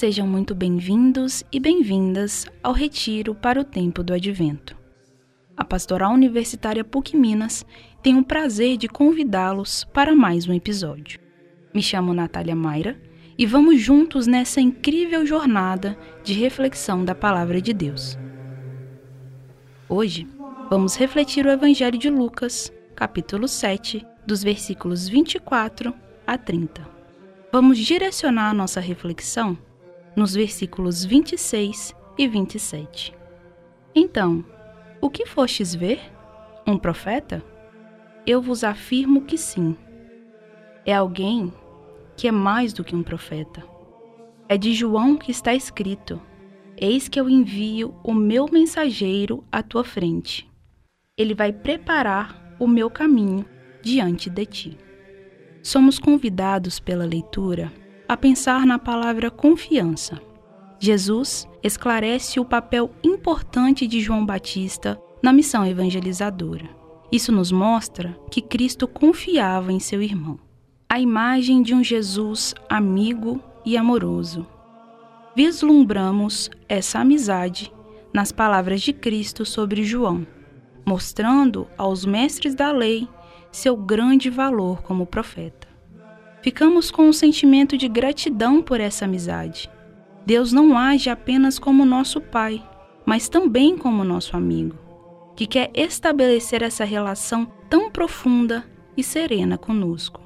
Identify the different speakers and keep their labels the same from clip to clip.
Speaker 1: Sejam muito bem-vindos e bem-vindas ao Retiro para o Tempo do Advento. A Pastoral Universitária PUC Minas tem o prazer de convidá-los para mais um episódio. Me chamo Natália Mayra e vamos juntos nessa incrível jornada de reflexão da Palavra de Deus. Hoje, vamos refletir o Evangelho de Lucas, capítulo 7, dos versículos 24 a 30. Vamos direcionar a nossa reflexão nos versículos 26 e 27. Então, o que fostes ver? Um profeta? Eu vos afirmo que sim. É alguém que é mais do que um profeta. É de João que está escrito: Eis que eu envio o meu mensageiro à tua frente. Ele vai preparar o meu caminho diante de ti. Somos convidados pela leitura a pensar na palavra confiança. Jesus esclarece o papel importante de João Batista na missão evangelizadora. Isso nos mostra que Cristo confiava em seu irmão. A imagem de um Jesus amigo e amoroso. Vislumbramos essa amizade nas palavras de Cristo sobre João, mostrando aos mestres da lei seu grande valor como profeta. Ficamos com um sentimento de gratidão por essa amizade. Deus não age apenas como nosso Pai, mas também como nosso amigo, que quer estabelecer essa relação tão profunda e serena conosco.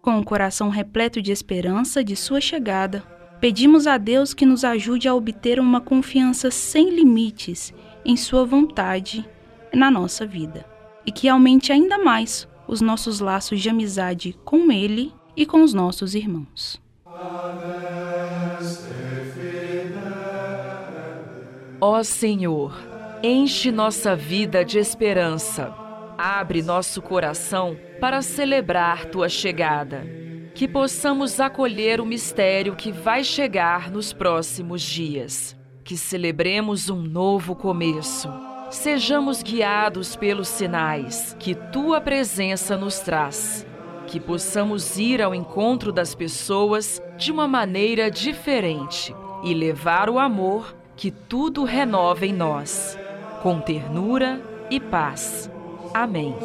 Speaker 1: Com o coração repleto de esperança de Sua chegada, pedimos a Deus que nos ajude a obter uma confiança sem limites em Sua vontade na nossa vida e que aumente ainda mais os nossos laços de amizade com Ele e com os nossos irmãos.
Speaker 2: Ó Senhor, enche nossa vida de esperança. Abre nosso coração para celebrar tua chegada. Que possamos acolher o mistério que vai chegar nos próximos dias. Que celebremos um novo começo. Sejamos guiados pelos sinais que tua presença nos traz que possamos ir ao encontro das pessoas de uma maneira diferente e levar o amor que tudo renova em nós, com ternura e paz. Amém.